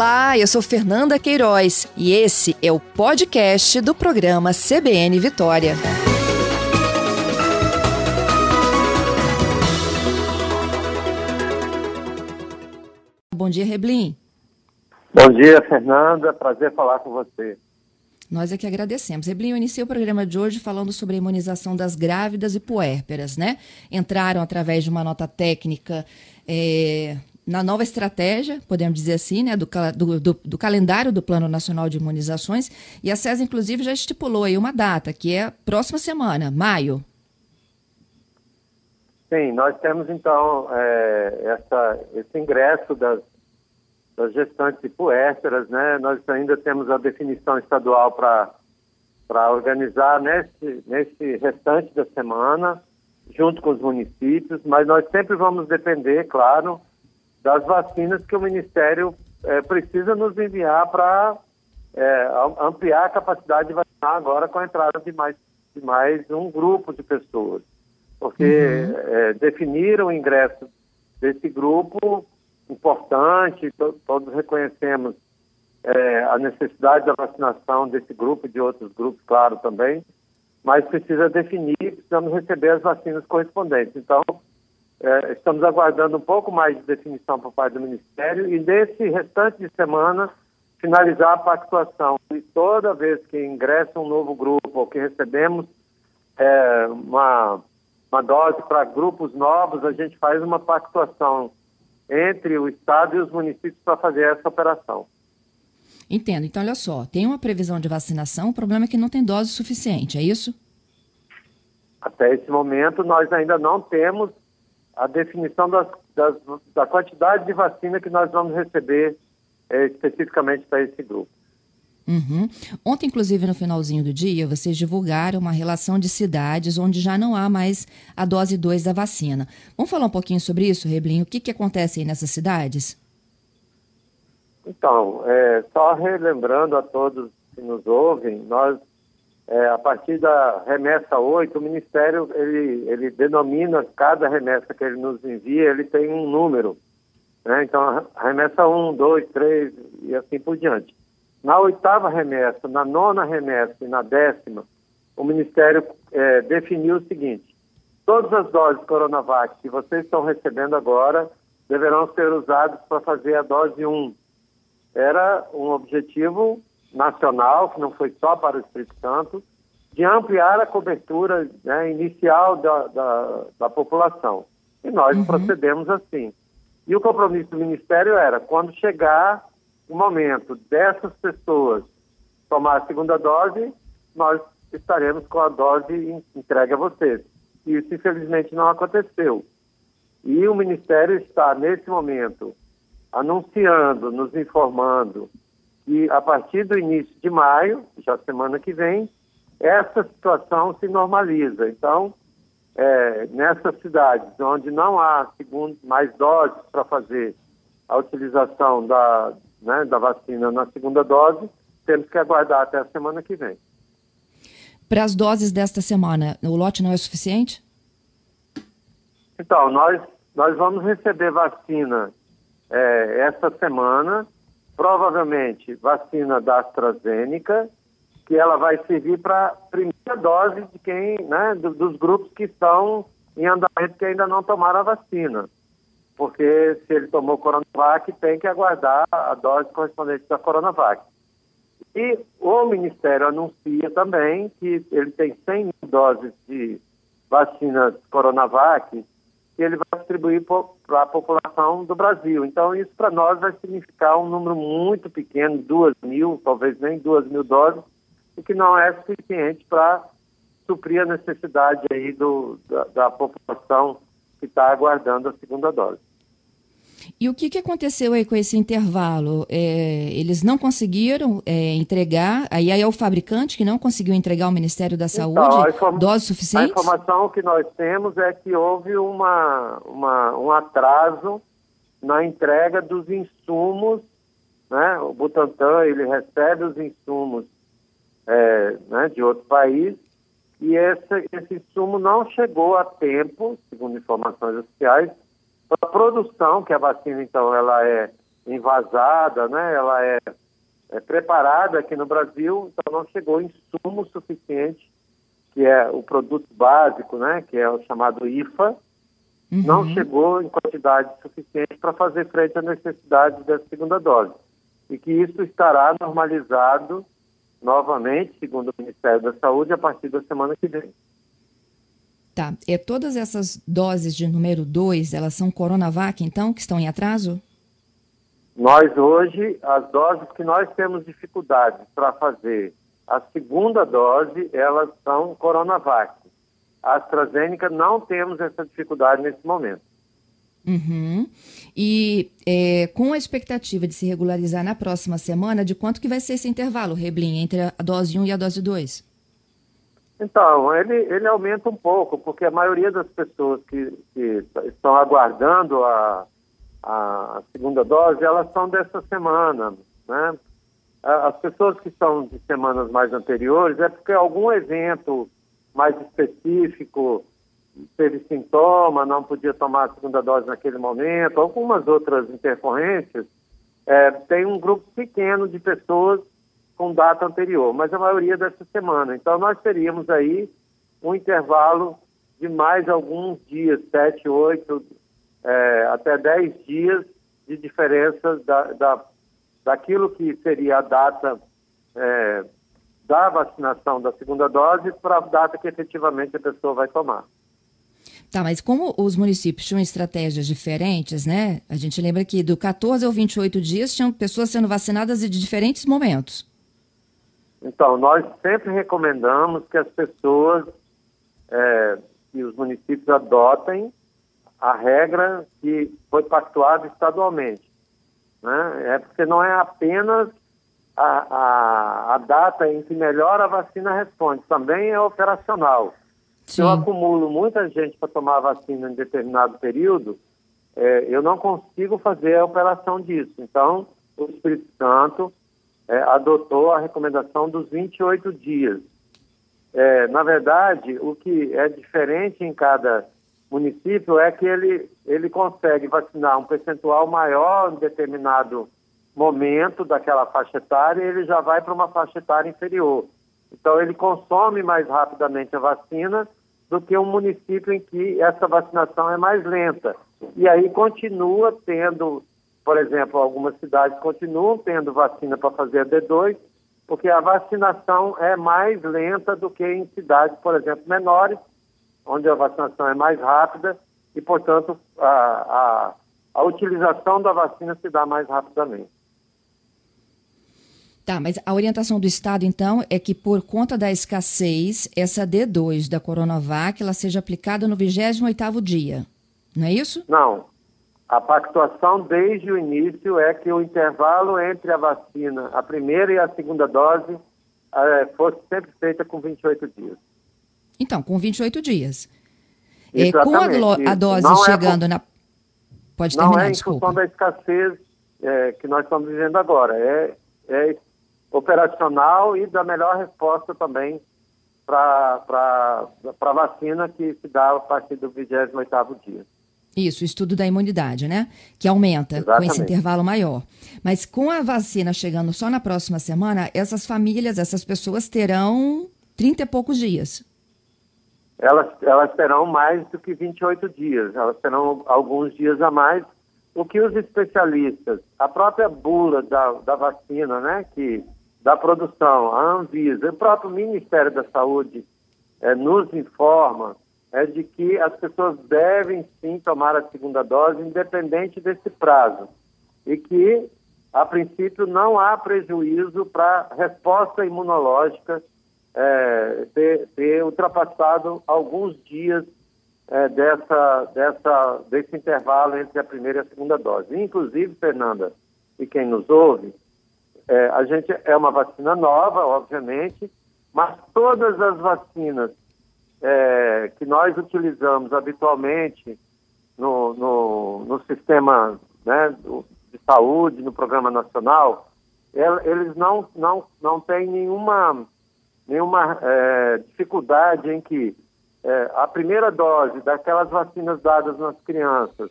Olá, eu sou Fernanda Queiroz e esse é o podcast do programa CBN Vitória. Bom dia, Reblin. Bom dia, Fernanda. Prazer falar com você. Nós é que agradecemos. Reblin, eu iniciei o programa de hoje falando sobre a imunização das grávidas e puérperas, né? Entraram através de uma nota técnica é, na nova estratégia, podemos dizer assim, né, do, do, do, do, calendário do Plano Nacional de Imunizações, e a SES, inclusive, já estipulou aí uma data, que é próxima semana, maio. Sim, nós temos, então, é, essa, esse ingresso das, das gestantes e puérperas, né, nós ainda temos a definição estadual para organizar nesse, nesse restante da semana, junto com os municípios, mas nós sempre vamos depender, claro, das vacinas que o Ministério é, precisa nos enviar para é, ampliar a capacidade de vacinar agora com a entrada de mais, de mais um grupo de pessoas. Porque uhum. é, definir o ingresso desse grupo importante, to, todos reconhecemos é, a necessidade da vacinação desse grupo e de outros grupos, claro, também, mas precisa definir, precisamos receber as vacinas correspondentes. Então, é, estamos aguardando um pouco mais de definição por parte do Ministério e nesse restante de semana finalizar a pactuação. E toda vez que ingressa um novo grupo ou que recebemos é, uma, uma dose para grupos novos, a gente faz uma pactuação entre o Estado e os municípios para fazer essa operação. Entendo. Então, olha só, tem uma previsão de vacinação, o problema é que não tem dose suficiente, é isso? Até esse momento, nós ainda não temos a definição das, das, da quantidade de vacina que nós vamos receber é, especificamente para esse grupo. Uhum. Ontem, inclusive, no finalzinho do dia, vocês divulgaram uma relação de cidades onde já não há mais a dose 2 da vacina. Vamos falar um pouquinho sobre isso, Reblinho? O que, que acontece aí nessas cidades? Então, é, só relembrando a todos que nos ouvem, nós é, a partir da remessa 8, o Ministério ele, ele denomina cada remessa que ele nos envia, ele tem um número. Né? Então, remessa 1, 2, 3 e assim por diante. Na oitava remessa, na nona remessa e na décima, o Ministério é, definiu o seguinte: todas as doses Coronavac que vocês estão recebendo agora deverão ser usadas para fazer a dose 1. Era um objetivo nacional, que não foi só para o Espírito Santo, de ampliar a cobertura né, inicial da, da, da, população. E nós uhum. procedemos assim. E o compromisso do Ministério era, quando chegar o momento dessas pessoas tomar a segunda dose, nós estaremos com a dose entregue a vocês. E isso, infelizmente, não aconteceu. E o Ministério está, nesse momento, anunciando, nos informando que a partir do início de maio, já semana que vem, essa situação se normaliza. Então, é, nessas cidades onde não há segundo, mais doses para fazer a utilização da, né, da vacina na segunda dose, temos que aguardar até a semana que vem. Para as doses desta semana, o lote não é suficiente? Então, nós, nós vamos receber vacina é, esta semana provavelmente vacina da AstraZeneca, que ela vai servir para a primeira dose de quem, né, dos grupos que estão em andamento que ainda não tomaram a vacina. Porque se ele tomou Coronavac, tem que aguardar a dose correspondente da Coronavac. E o Ministério anuncia também que ele tem 100 mil doses de vacinas Coronavac ele vai distribuir para a população do Brasil. Então, isso para nós vai significar um número muito pequeno, duas mil, talvez nem duas mil doses, o que não é suficiente para suprir a necessidade aí do, da, da população que está aguardando a segunda dose. E o que, que aconteceu aí com esse intervalo? É, eles não conseguiram é, entregar, aí é o fabricante que não conseguiu entregar ao Ministério da então, Saúde então, doses suficientes? A informação que nós temos é que houve uma, uma, um atraso na entrega dos insumos, né? O Butantan, ele recebe os insumos é, né, de outro país e esse, esse insumo não chegou a tempo, segundo informações oficiais, a produção, que a vacina, então, ela é envasada, né? Ela é, é preparada aqui no Brasil, então não chegou insumo suficiente, que é o produto básico, né? Que é o chamado IFA, uhum. não chegou em quantidade suficiente para fazer frente à necessidade da segunda dose. E que isso estará normalizado novamente, segundo o Ministério da Saúde, a partir da semana que vem. Tá. E todas essas doses de número 2, elas são Coronavac, então, que estão em atraso? Nós hoje, as doses que nós temos dificuldade para fazer a segunda dose, elas são Coronavac. A AstraZeneca não temos essa dificuldade nesse momento. Uhum. E é, com a expectativa de se regularizar na próxima semana, de quanto que vai ser esse intervalo, Reblin, entre a dose 1 e a dose 2? Então, ele, ele aumenta um pouco, porque a maioria das pessoas que, que estão aguardando a, a segunda dose, elas são dessa semana, né? As pessoas que são de semanas mais anteriores é porque algum evento mais específico teve sintoma, não podia tomar a segunda dose naquele momento, algumas outras intercorrências, é, tem um grupo pequeno de pessoas com data anterior, mas a maioria dessa semana. Então, nós teríamos aí um intervalo de mais alguns dias, sete, oito, é, até dez dias de diferença da, da, daquilo que seria a data é, da vacinação da segunda dose para a data que efetivamente a pessoa vai tomar. Tá, mas como os municípios tinham estratégias diferentes, né? A gente lembra que do 14 ao 28 dias tinham pessoas sendo vacinadas de diferentes momentos. Então, nós sempre recomendamos que as pessoas é, e os municípios adotem a regra que foi pactuada estadualmente. Né? É porque não é apenas a, a, a data em que melhor a vacina responde, também é operacional. Sim. Se eu acumulo muita gente para tomar a vacina em determinado período, é, eu não consigo fazer a operação disso. Então, o Espírito Santo é, adotou a recomendação dos 28 dias. É, na verdade, o que é diferente em cada município é que ele, ele consegue vacinar um percentual maior em determinado momento daquela faixa etária e ele já vai para uma faixa etária inferior. Então, ele consome mais rapidamente a vacina do que um município em que essa vacinação é mais lenta. E aí continua tendo, por exemplo, algumas cidades continuam tendo vacina para fazer a D2, porque a vacinação é mais lenta do que em cidades, por exemplo, menores, onde a vacinação é mais rápida e, portanto, a, a, a utilização da vacina se dá mais rapidamente. Tá, mas a orientação do Estado, então, é que por conta da escassez, essa D2 da Coronavac, ela seja aplicada no 28º dia, não é isso? Não. A pactuação desde o início é que o intervalo entre a vacina, a primeira e a segunda dose, é, fosse sempre feita com 28 dias. Então, com 28 dias. É, com a, a dose não é chegando é por, na... Pode terminar, Não é em desculpa. função da escassez é, que nós estamos vivendo agora. É, é operacional e da melhor resposta também para a vacina que se dá a partir do 28º dia. Isso, o estudo da imunidade, né? Que aumenta Exatamente. com esse intervalo maior. Mas com a vacina chegando só na próxima semana, essas famílias, essas pessoas terão 30 e poucos dias. Elas, elas terão mais do que 28 dias, elas terão alguns dias a mais. O que os especialistas, a própria bula da, da vacina, né, que da produção, a Anvisa, o próprio Ministério da Saúde é, nos informa é de que as pessoas devem sim tomar a segunda dose, independente desse prazo, e que, a princípio, não há prejuízo para a resposta imunológica é, ter, ter, ultrapassado alguns dias é, dessa, dessa, desse intervalo entre a primeira e a segunda dose. Inclusive, Fernanda, e quem nos ouve, é, a gente é uma vacina nova, obviamente, mas todas as vacinas é, que nós utilizamos habitualmente no, no, no sistema né, de saúde, no programa nacional, eles não, não, não têm nenhuma, nenhuma é, dificuldade em que é, a primeira dose daquelas vacinas dadas nas crianças,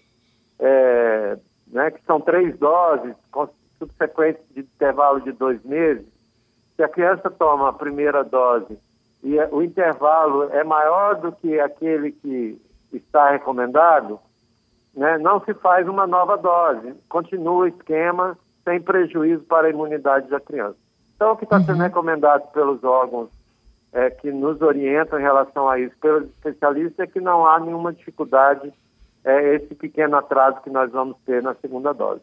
é, né, que são três doses, subsequentes de intervalo de dois meses, se a criança toma a primeira dose e o intervalo é maior do que aquele que está recomendado, né, não se faz uma nova dose. Continua o esquema sem prejuízo para a imunidade da criança. Então, o que está uhum. sendo recomendado pelos órgãos é, que nos orientam em relação a isso, pelos especialistas, é que não há nenhuma dificuldade é, esse pequeno atraso que nós vamos ter na segunda dose.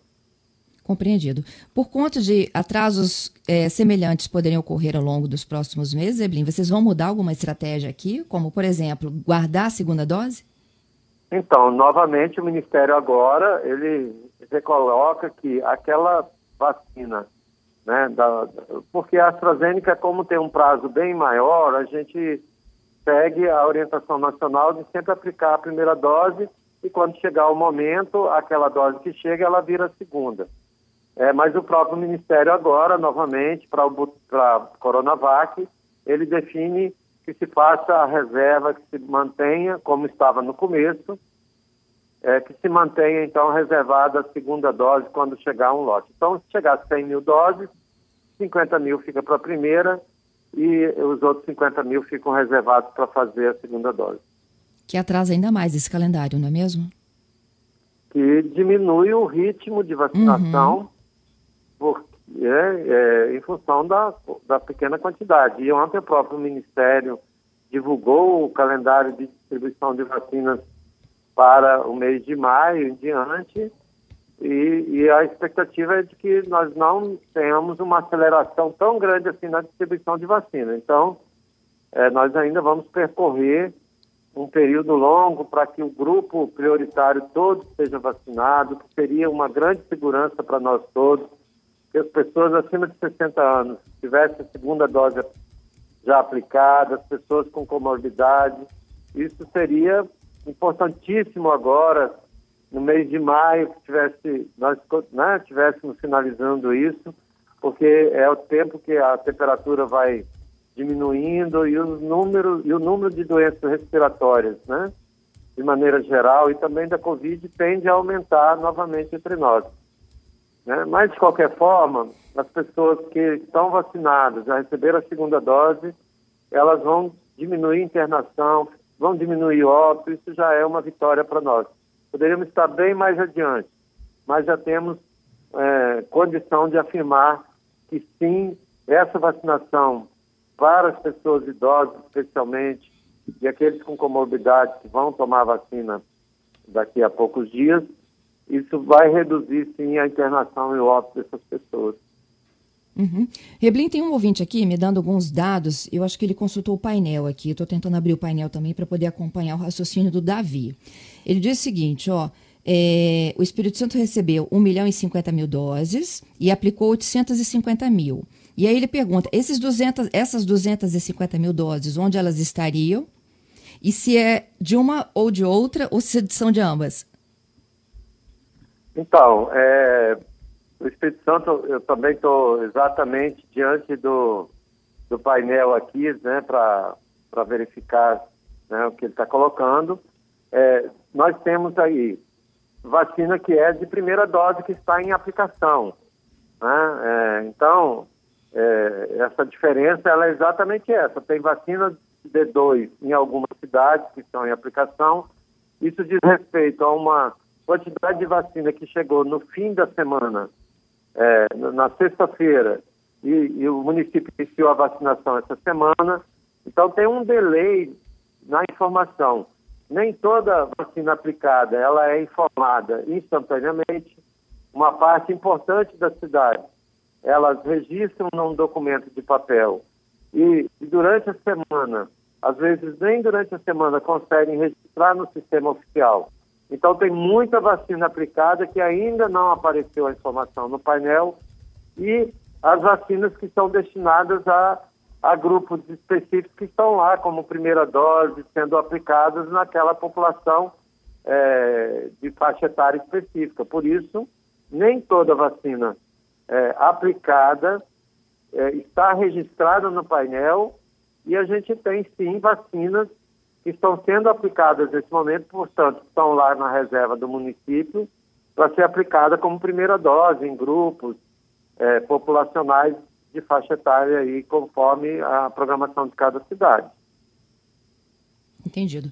Compreendido. Por conta de atrasos é, semelhantes poderem ocorrer ao longo dos próximos meses, Eblin, vocês vão mudar alguma estratégia aqui? Como, por exemplo, guardar a segunda dose? Então, novamente, o Ministério agora, ele recoloca que aquela vacina, né, da, porque a AstraZeneca, como tem um prazo bem maior, a gente segue a orientação nacional de sempre aplicar a primeira dose e quando chegar o momento, aquela dose que chega, ela vira a segunda. É, mas o próprio Ministério agora, novamente, para a Coronavac, ele define que se faça a reserva, que se mantenha, como estava no começo, é, que se mantenha, então, reservada a segunda dose quando chegar um lote. Então, se chegar a 100 mil doses, 50 mil fica para a primeira e os outros 50 mil ficam reservados para fazer a segunda dose. Que atrasa ainda mais esse calendário, não é mesmo? Que diminui o ritmo de vacinação. Uhum porque, é, é, em função da, da pequena quantidade. E ontem o próprio Ministério divulgou o calendário de distribuição de vacinas para o mês de maio em diante, e, e, a expectativa é de que nós não tenhamos uma aceleração tão grande assim na distribuição de vacina. Então, é, nós ainda vamos percorrer um período longo para que o grupo prioritário todo seja vacinado, que seria uma grande segurança para nós todos as pessoas acima de 60 anos tivessem a segunda dose já aplicada, as pessoas com comorbidade. Isso seria importantíssimo agora, no mês de maio, que tivesse, nós né, estivéssemos finalizando isso, porque é o tempo que a temperatura vai diminuindo e, os números, e o número de doenças respiratórias, né, de maneira geral, e também da Covid, tende a aumentar novamente entre nós. Né? Mas, de qualquer forma, as pessoas que estão vacinadas, já receberam a segunda dose, elas vão diminuir internação, vão diminuir óbito, isso já é uma vitória para nós. Poderíamos estar bem mais adiante, mas já temos é, condição de afirmar que sim, essa vacinação para as pessoas idosas, especialmente, e aqueles com comorbidade que vão tomar a vacina daqui a poucos dias, isso vai reduzir sim a internação e o óbito dessas pessoas. Uhum. Reblin, tem um ouvinte aqui me dando alguns dados. Eu acho que ele consultou o painel aqui. Estou tentando abrir o painel também para poder acompanhar o raciocínio do Davi. Ele diz o seguinte: ó, é, o Espírito Santo recebeu 1 milhão e 50 mil doses e aplicou 850 mil. E aí ele pergunta: esses 200, essas 250 mil doses, onde elas estariam? E se é de uma ou de outra, ou se são de ambas? Então, é, o Espírito Santo, eu também estou exatamente diante do, do painel aqui, né, para verificar né, o que ele está colocando. É, nós temos aí vacina que é de primeira dose que está em aplicação. Né? É, então, é, essa diferença ela é exatamente essa. Tem vacina D2 em algumas cidades que estão em aplicação. Isso diz respeito a uma quantidade de vacina que chegou no fim da semana, é, na sexta-feira, e, e, o município iniciou a vacinação essa semana, então tem um delay na informação. Nem toda vacina aplicada ela é informada instantaneamente. Uma parte importante da cidade, elas registram num documento de papel e, e durante a semana, às vezes nem durante a semana conseguem registrar no sistema oficial. Então, tem muita vacina aplicada que ainda não apareceu a informação no painel e as vacinas que são destinadas a, a grupos específicos que estão lá como primeira dose, sendo aplicadas naquela população é, de faixa etária específica. Por isso, nem toda vacina é, aplicada é, está registrada no painel e a gente tem sim vacinas estão sendo aplicadas nesse momento, portanto, estão lá na reserva do município para ser aplicada como primeira dose em grupos é, populacionais de faixa etária aí, conforme a programação de cada cidade. Entendido.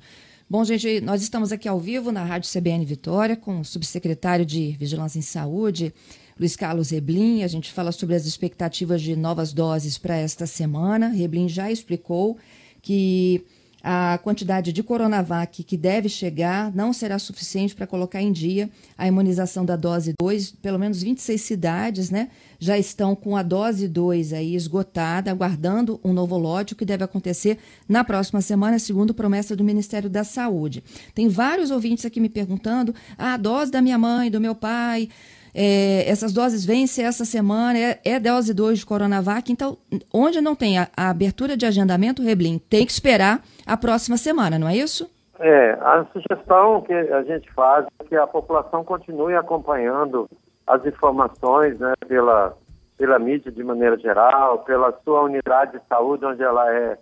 Bom, gente, nós estamos aqui ao vivo na Rádio CBN Vitória com o subsecretário de Vigilância em Saúde, Luiz Carlos Reblin. A gente fala sobre as expectativas de novas doses para esta semana. Reblin já explicou que a quantidade de Coronavac que deve chegar não será suficiente para colocar em dia a imunização da dose 2. Pelo menos 26 cidades né, já estão com a dose 2 aí esgotada, aguardando um novo lote, o que deve acontecer na próxima semana, segundo promessa do Ministério da Saúde. Tem vários ouvintes aqui me perguntando: ah, a dose da minha mãe, do meu pai. É, essas doses vencem essa semana, é, é dose 2 de Coronavac, então, onde não tem a, a abertura de agendamento, Reblin, tem que esperar a próxima semana, não é isso? É, a sugestão que a gente faz é que a população continue acompanhando as informações né, pela, pela mídia de maneira geral, pela sua unidade de saúde onde ela é,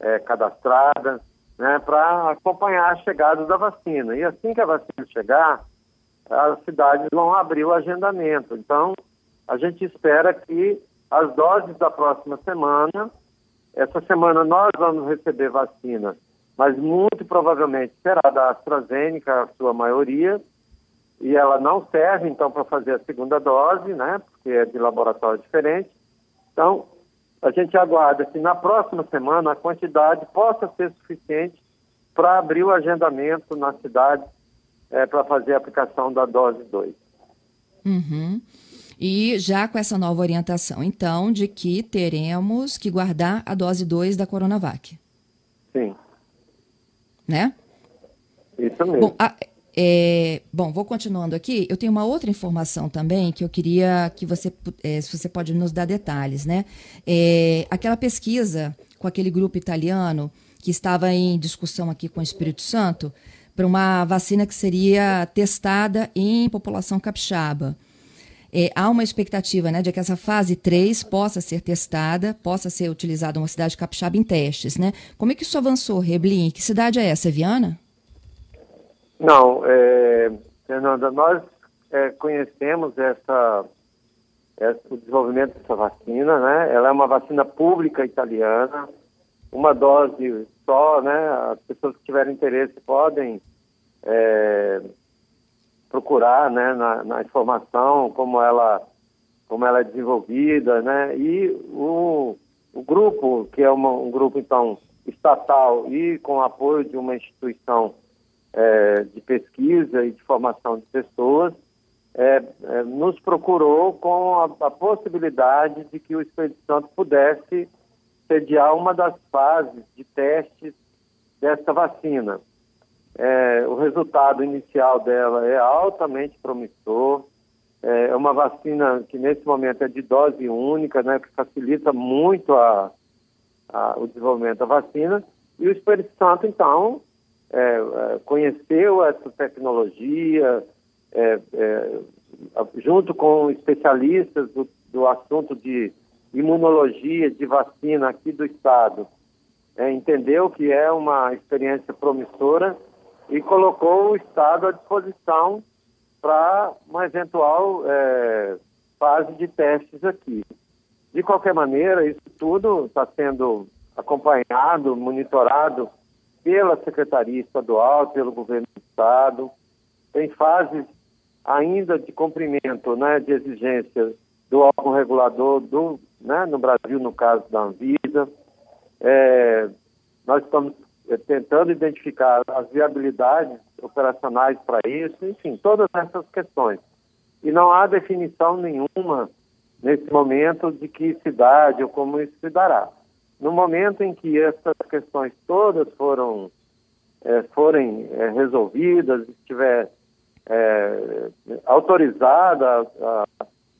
é cadastrada, né, para acompanhar a chegada da vacina. E assim que a vacina chegar, as cidades vão abrir o agendamento. Então, a gente espera que as doses da próxima semana, essa semana nós vamos receber vacina, mas muito provavelmente será da AstraZeneca, a sua maioria, e ela não serve, então, para fazer a segunda dose, né, porque é de laboratório diferente. Então, a gente aguarda que na próxima semana a quantidade possa ser suficiente para abrir o agendamento na cidade é, para fazer a aplicação da dose 2. Uhum. E já com essa nova orientação, então, de que teremos que guardar a dose 2 da Coronavac. Sim. Né? Isso mesmo. Bom, a, é, bom, vou continuando aqui. Eu tenho uma outra informação também que eu queria que você, é, se você pode nos dar detalhes, né? É, aquela pesquisa com aquele grupo italiano que estava em discussão aqui com o Espírito Santo, para uma vacina que seria testada em população capixaba. É, há uma expectativa né, de que essa fase 3 possa ser testada, possa ser utilizada uma cidade capixaba em testes. Né? Como é que isso avançou, Reblin? Que cidade é essa, Viana? Não, é, Fernanda, nós é, conhecemos essa, essa, o desenvolvimento dessa vacina, né? Ela é uma vacina pública italiana, uma dose só, né? As pessoas que tiverem interesse podem é, procurar né, na, na, informação como ela, como ela é desenvolvida, né? E o, o grupo, que é uma, um grupo, então, estatal e com apoio de uma instituição é, de pesquisa e de formação de pessoas, é, é, nos procurou com a, a, possibilidade de que o Espírito Santo pudesse sediar uma das fases de testes dessa vacina. É, o resultado inicial dela é altamente promissor. É, é uma vacina que nesse momento é de dose única, né, que facilita muito a, a, o desenvolvimento da vacina. E o Espírito Santo, então, é, é conheceu essa tecnologia, é, é, junto com especialistas do, do, assunto de imunologia de vacina aqui do Estado, entendeu que é uma experiência promissora e colocou o Estado à disposição para uma eventual é, fase de testes aqui. De qualquer maneira, isso tudo está sendo acompanhado, monitorado pela Secretaria Estadual, pelo Governo do Estado. Tem fases ainda de cumprimento né, de exigências do órgão regulador do, né, no Brasil, no caso da Anvisa. É, nós estamos é, tentando identificar as viabilidades operacionais para isso, enfim, todas essas questões. E não há definição nenhuma nesse momento de que cidade ou como isso se dará. No momento em que essas questões todas foram é, forem é, resolvidas, estiver é, autorizada a,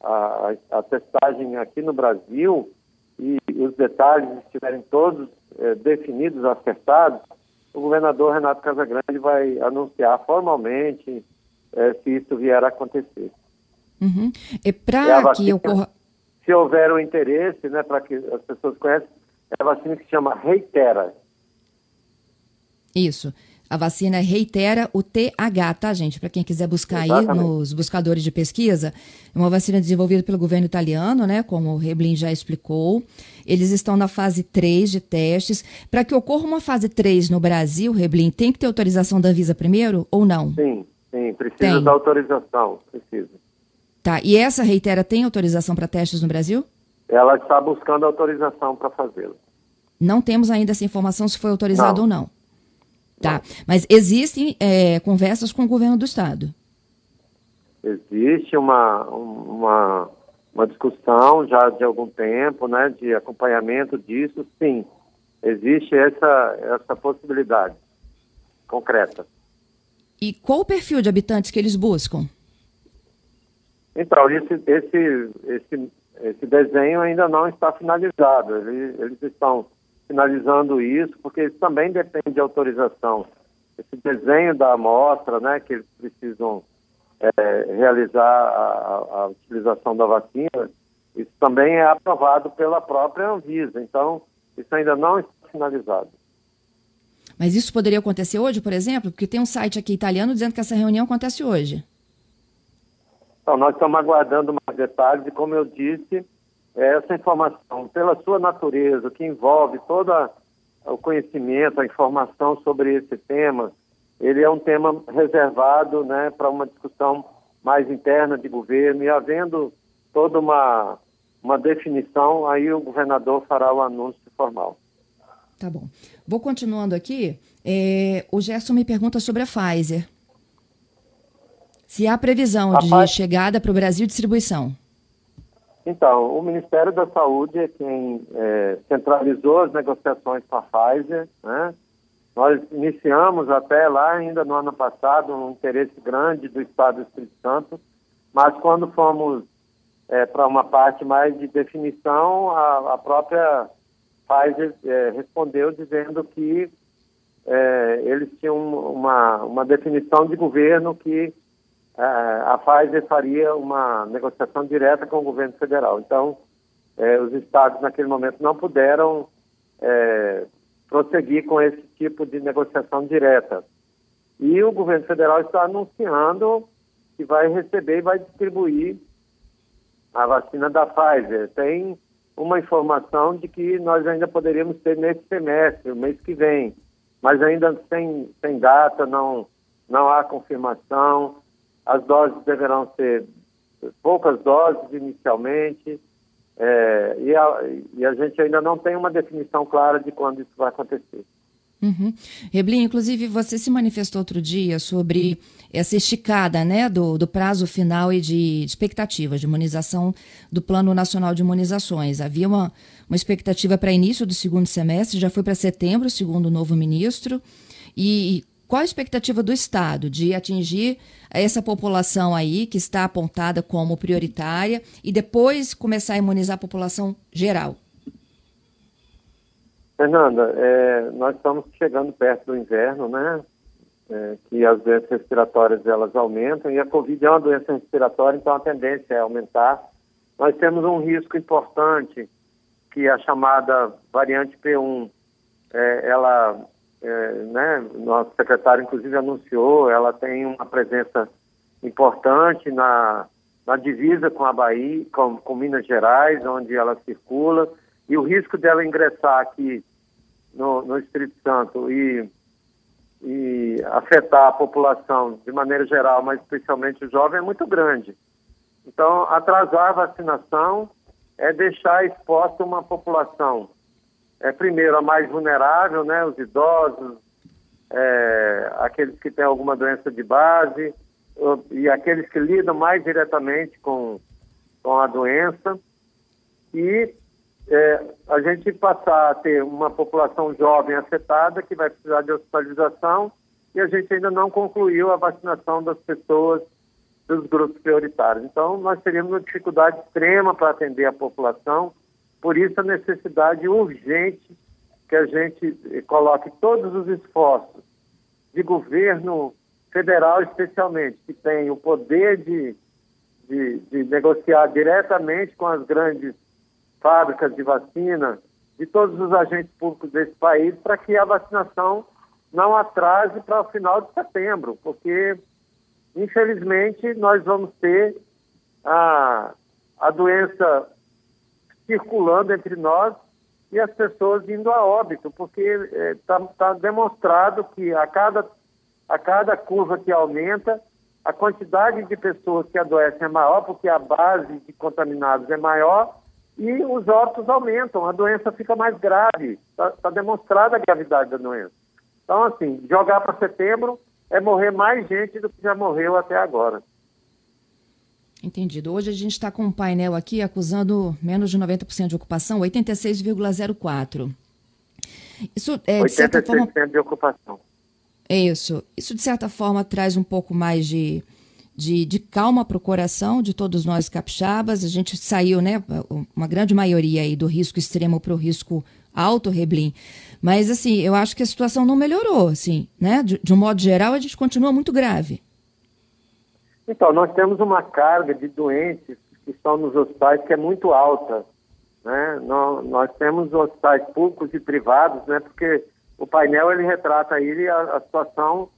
a, a, testagem aqui no Brasil e os detalhes estiverem todos é, definidos, acertados, o governador Renato Casagrande vai anunciar formalmente é, se isso vier a acontecer. Uhum. E para é que ocorra. Se houver o um interesse, né, para que as pessoas conheçam, é a vacina que se chama Reitera. Isso. A vacina reitera o TH, tá, gente? Para quem quiser buscar Exatamente. aí nos buscadores de pesquisa. É uma vacina desenvolvida pelo governo italiano, né? Como o Reblin já explicou. Eles estão na fase 3 de testes. Para que ocorra uma fase 3 no Brasil, Reblin, tem que ter autorização da Anvisa primeiro ou não? Sim, sim, precisa tem. da autorização, precisa. Tá, e essa reitera tem autorização para testes no Brasil? Ela está buscando autorização para fazê-lo. Não temos ainda essa informação se foi autorizado não. ou não. Tá. Mas existem é, conversas com o governo do Estado? Existe uma, uma, uma discussão já de algum tempo, né, de acompanhamento disso, sim. Existe essa, essa possibilidade concreta. E qual o perfil de habitantes que eles buscam? Então, esse, esse, esse, esse desenho ainda não está finalizado. Eles, eles estão finalizando isso, porque isso também depende de autorização. Esse desenho da amostra, né, que eles precisam é, realizar a, a, utilização da vacina, isso também é aprovado pela própria Anvisa. Então, isso ainda não está finalizado. Mas isso poderia acontecer hoje, por exemplo? Porque tem um site aqui italiano dizendo que essa reunião acontece hoje. Então, nós estamos aguardando mais detalhes e, como eu disse, essa informação, pela sua natureza, que envolve todo o conhecimento, a informação sobre esse tema, ele é um tema reservado né, para uma discussão mais interna de governo e havendo toda uma, uma definição, aí o governador fará o anúncio formal. Tá bom. Vou continuando aqui. É, o Gerson me pergunta sobre a Pfizer. Se há previsão a de Pfizer... chegada para o Brasil distribuição. Então, o Ministério da Saúde é quem é, centralizou as negociações com a Pfizer, né? Nós iniciamos até lá, ainda no ano passado, um interesse grande do Estado do Espírito Santo, mas quando fomos é, para uma parte mais de definição, a, a própria Pfizer é, respondeu dizendo que é, eles tinham uma, uma definição de governo que a Pfizer faria uma negociação direta com o governo federal. Então, é, os estados naquele momento não puderam é, prosseguir com esse tipo de negociação direta. E o governo federal está anunciando que vai receber e vai distribuir a vacina da Pfizer. Tem uma informação de que nós ainda poderíamos ter nesse semestre, o mês que vem, mas ainda sem, sem data, não, não há confirmação as doses deverão ser poucas doses inicialmente, é, e, a, e, a, gente ainda não tem uma definição clara de quando isso vai acontecer. Uhum. Reblin, inclusive você se manifestou outro dia sobre essa esticada né, do, do prazo final e de, de expectativas de imunização do Plano Nacional de Imunizações. Havia uma, uma expectativa para início do segundo semestre, já foi para setembro, segundo o novo ministro. E qual a expectativa do Estado de atingir essa população aí que está apontada como prioritária e depois começar a imunizar a população geral? Fernanda, é, nós estamos chegando perto do inverno, né? É, que as doenças respiratórias elas aumentam e a Covid é uma doença respiratória, então a tendência é aumentar. Nós temos um risco importante que a chamada variante P1, é, ela é, né, nosso secretário inclusive anunciou, ela tem uma presença importante na, na divisa com a Bahia, com, com Minas Gerais, onde ela circula, e o risco dela ingressar aqui no, no Espírito Santo e, e afetar a população de maneira geral, mas especialmente o jovem, é muito grande. Então, atrasar a vacinação é deixar exposta uma população é, primeiro, a mais vulnerável, né, os idosos, é, aqueles que têm alguma doença de base e aqueles que lidam mais diretamente com, com a doença. E é, a gente passar a ter uma população jovem afetada que vai precisar de hospitalização e a gente ainda não concluiu a vacinação das pessoas dos grupos prioritários. Então, nós teríamos uma dificuldade extrema para atender a população por isso, a necessidade urgente que a gente coloque todos os esforços de governo federal, especialmente, que tem o poder de, de, de negociar diretamente com as grandes fábricas de vacina, de todos os agentes públicos desse país, para que a vacinação não atrase para o final de setembro, porque, infelizmente, nós vamos ter a, a doença circulando entre nós e as pessoas indo a óbito, porque está é, tá demonstrado que a cada, a cada curva que aumenta, a quantidade de pessoas que adoecem é maior, porque a base de contaminados é maior e os óbitos aumentam, a doença fica mais grave, está tá demonstrada a gravidade da doença. Então, assim, jogar para setembro é morrer mais gente do que já morreu até agora. Entendido. Hoje a gente está com um painel aqui acusando menos de 90% de ocupação, 86,04%. Isso é, de certa forma. de ocupação. É isso. Isso, de certa forma, traz um pouco mais de, de, de calma para o coração de todos nós capixabas. A gente saiu, né, uma grande maioria aí do risco extremo para o risco alto, Reblin. Mas, assim, eu acho que a situação não melhorou, assim, né? De, de um modo geral, a gente continua muito grave. Então, nós temos uma carga de doentes que estão nos hospitais que é muito alta. Né? Nós, nós temos hospitais públicos e privados, né? porque o painel ele retrata aí a, a situação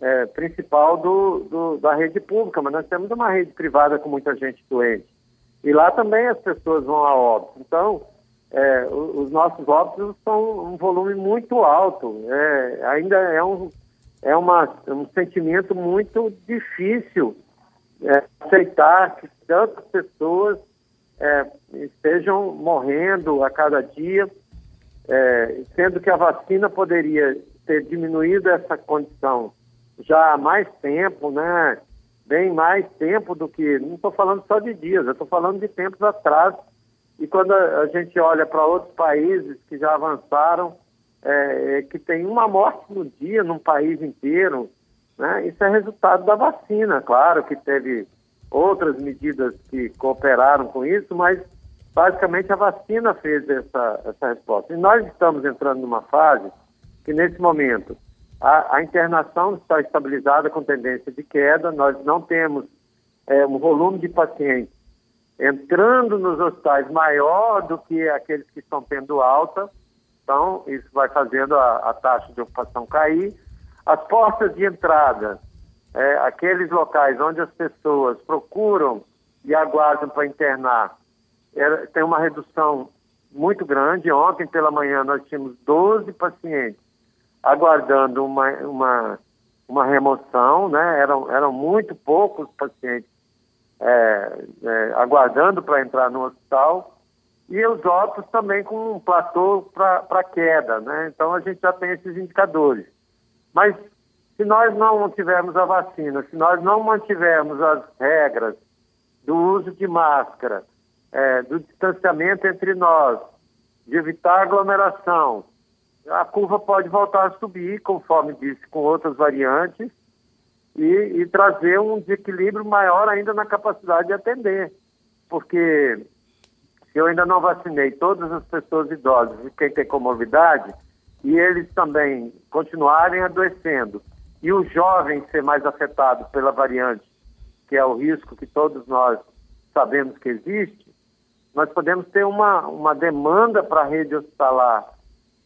é, principal do, do, da rede pública, mas nós temos uma rede privada com muita gente doente. E lá também as pessoas vão a óbito. Então, é, os nossos óbitos são um volume muito alto. É, ainda é um, é uma, um sentimento muito difícil é, aceitar que tantas pessoas é, estejam morrendo a cada dia, é, sendo que a vacina poderia ter diminuído essa condição já há mais tempo, né? Bem mais tempo do que. Não estou falando só de dias, eu estou falando de tempos atrás. E quando a, a gente olha para outros países que já avançaram, é, que tem uma morte no dia num país inteiro, né? Isso é resultado da vacina, claro que teve outras medidas que cooperaram com isso, mas basicamente a vacina fez essa, essa resposta. E nós estamos entrando numa fase que, nesse momento, a, a internação está estabilizada com tendência de queda, nós não temos é, um volume de pacientes entrando nos hospitais maior do que aqueles que estão tendo alta, então isso vai fazendo a, a taxa de ocupação cair as portas de entrada, é, aqueles locais onde as pessoas procuram e aguardam para internar, é, tem uma redução muito grande. Ontem pela manhã nós tínhamos 12 pacientes aguardando uma, uma, uma remoção, né? eram, eram muito poucos pacientes é, é, aguardando para entrar no hospital e os óbitos também com um platô para queda, né? Então a gente já tem esses indicadores. Mas se nós não mantivermos a vacina, se nós não mantivermos as regras do uso de máscara, é, do distanciamento entre nós, de evitar aglomeração, a curva pode voltar a subir, conforme disse, com outras variantes, e, e trazer um desequilíbrio maior ainda na capacidade de atender. Porque se eu ainda não vacinei todas as pessoas idosas e quem tem comorbidade, e eles também continuarem adoecendo e o jovem ser mais afetado pela variante, que é o risco que todos nós sabemos que existe, nós podemos ter uma, uma demanda para a rede hospitalar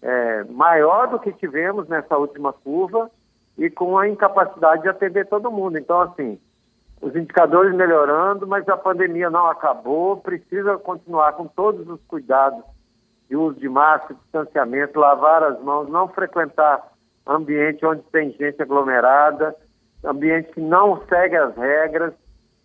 é, maior do que tivemos nessa última curva e com a incapacidade de atender todo mundo. Então, assim, os indicadores melhorando, mas a pandemia não acabou, precisa continuar com todos os cuidados de uso de máscara, distanciamento, lavar as mãos, não frequentar ambiente onde tem gente aglomerada, ambiente que não segue as regras.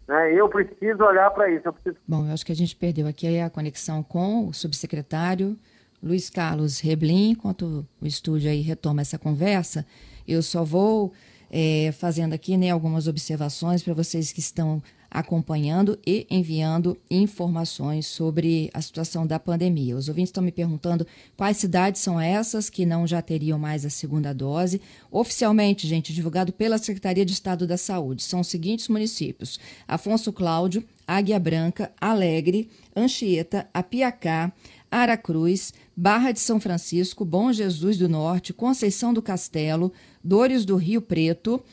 Né? Eu preciso olhar para isso. Eu preciso... Bom, eu acho que a gente perdeu aqui a conexão com o subsecretário Luiz Carlos Reblin, enquanto o estúdio aí retoma essa conversa. Eu só vou é, fazendo aqui né, algumas observações para vocês que estão acompanhando e enviando informações sobre a situação da pandemia. Os ouvintes estão me perguntando quais cidades são essas que não já teriam mais a segunda dose. Oficialmente, gente, divulgado pela Secretaria de Estado da Saúde, são os seguintes municípios: Afonso Cláudio, Águia Branca, Alegre, Anchieta, Apiacá, Aracruz, Barra de São Francisco, Bom Jesus do Norte, Conceição do Castelo, Dores do Rio Preto,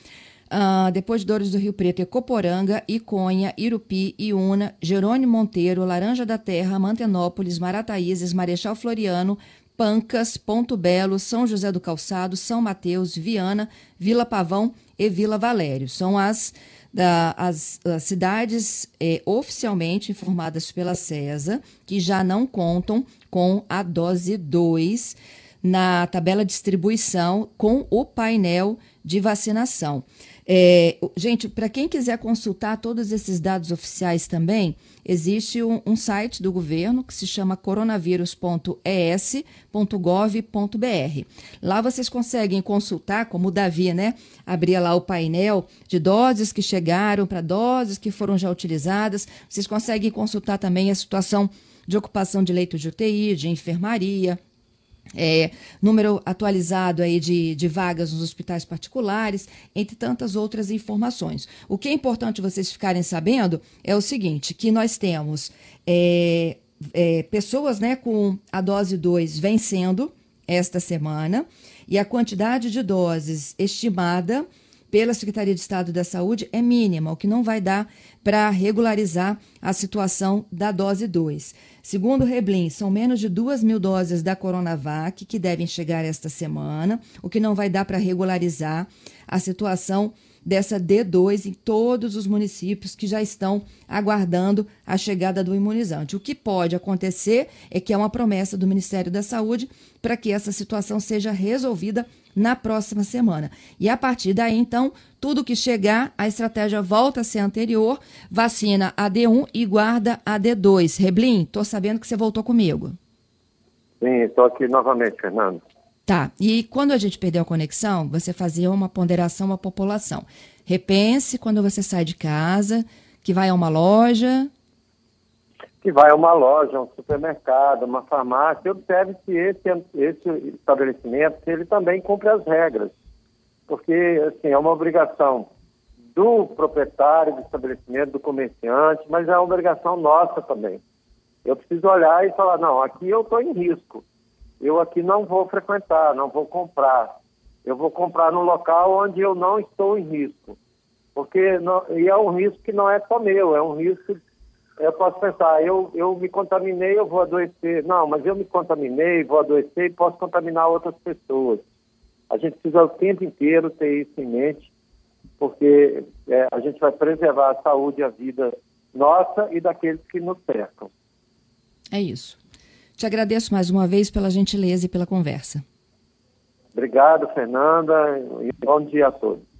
Uh, depois de Dores do Rio Preto, Ecoporanga, Iconha, Irupi, Iuna, Jerônimo Monteiro, Laranja da Terra, Mantenópolis, Marataízes, Marechal Floriano, Pancas, Ponto Belo, São José do Calçado, São Mateus, Viana, Vila Pavão e Vila Valério. São as, da, as, as cidades eh, oficialmente informadas pela CESA que já não contam com a dose 2 na tabela de distribuição com o painel de vacinação. É, gente, para quem quiser consultar todos esses dados oficiais também, existe um, um site do governo que se chama coronavírus.es.gov.br. Lá vocês conseguem consultar, como o Davi, né? Abria lá o painel de doses que chegaram para doses que foram já utilizadas. Vocês conseguem consultar também a situação de ocupação de leitos de UTI, de enfermaria, é, número atualizado aí de, de vagas nos hospitais particulares, entre tantas outras informações. O que é importante vocês ficarem sabendo é o seguinte, que nós temos é, é, pessoas né, com a dose 2 vencendo esta semana e a quantidade de doses estimada pela Secretaria de Estado da Saúde é mínima, o que não vai dar para regularizar a situação da dose 2. Segundo o Reblin, são menos de 2 mil doses da Coronavac que devem chegar esta semana, o que não vai dar para regularizar a situação dessa D2 em todos os municípios que já estão aguardando a chegada do imunizante. O que pode acontecer é que é uma promessa do Ministério da Saúde para que essa situação seja resolvida na próxima semana. E a partir daí, então, tudo que chegar, a estratégia volta a ser anterior, vacina AD1 e guarda AD2. Reblin, estou sabendo que você voltou comigo. Sim, estou aqui novamente, Fernando. Tá. E quando a gente perdeu a conexão, você fazia uma ponderação à população. Repense quando você sai de casa, que vai a uma loja. Que vai a uma loja, um supermercado, uma farmácia, observe se esse, esse estabelecimento, se ele também cumpre as regras. Porque, assim, é uma obrigação do proprietário do estabelecimento, do comerciante, mas é uma obrigação nossa também. Eu preciso olhar e falar, não, aqui eu estou em risco eu aqui não vou frequentar, não vou comprar. Eu vou comprar num local onde eu não estou em risco. Porque não, e é um risco que não é só meu, é um risco. Eu posso pensar, eu, eu me contaminei, eu vou adoecer. Não, mas eu me contaminei, vou adoecer e posso contaminar outras pessoas. A gente precisa o tempo inteiro ter isso em mente, porque é, a gente vai preservar a saúde e a vida nossa e daqueles que nos cercam. É isso. Te agradeço mais uma vez pela gentileza e pela conversa. Obrigado, Fernanda, e bom dia a todos.